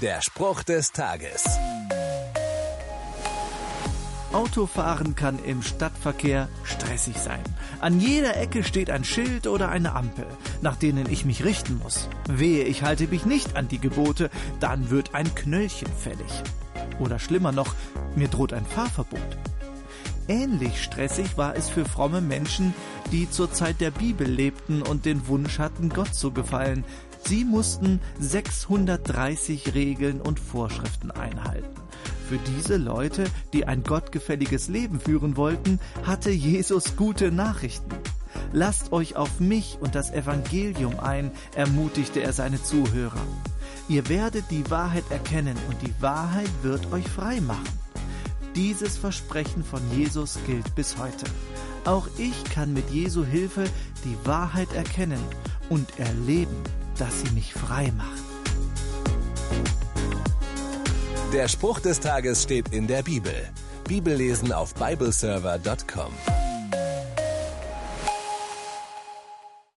Der Spruch des Tages. Autofahren kann im Stadtverkehr stressig sein. An jeder Ecke steht ein Schild oder eine Ampel, nach denen ich mich richten muss. Wehe, ich halte mich nicht an die Gebote, dann wird ein Knöllchen fällig. Oder schlimmer noch, mir droht ein Fahrverbot. Ähnlich stressig war es für fromme Menschen, die zur Zeit der Bibel lebten und den Wunsch hatten, Gott zu gefallen. Sie mussten 630 Regeln und Vorschriften einhalten. Für diese Leute, die ein gottgefälliges Leben führen wollten, hatte Jesus gute Nachrichten. Lasst euch auf mich und das Evangelium ein, ermutigte er seine Zuhörer. Ihr werdet die Wahrheit erkennen und die Wahrheit wird euch frei machen. Dieses Versprechen von Jesus gilt bis heute. Auch ich kann mit Jesu Hilfe die Wahrheit erkennen und erleben, dass sie mich frei macht. Der Spruch des Tages steht in der Bibel. Bibellesen auf bibleserver.com.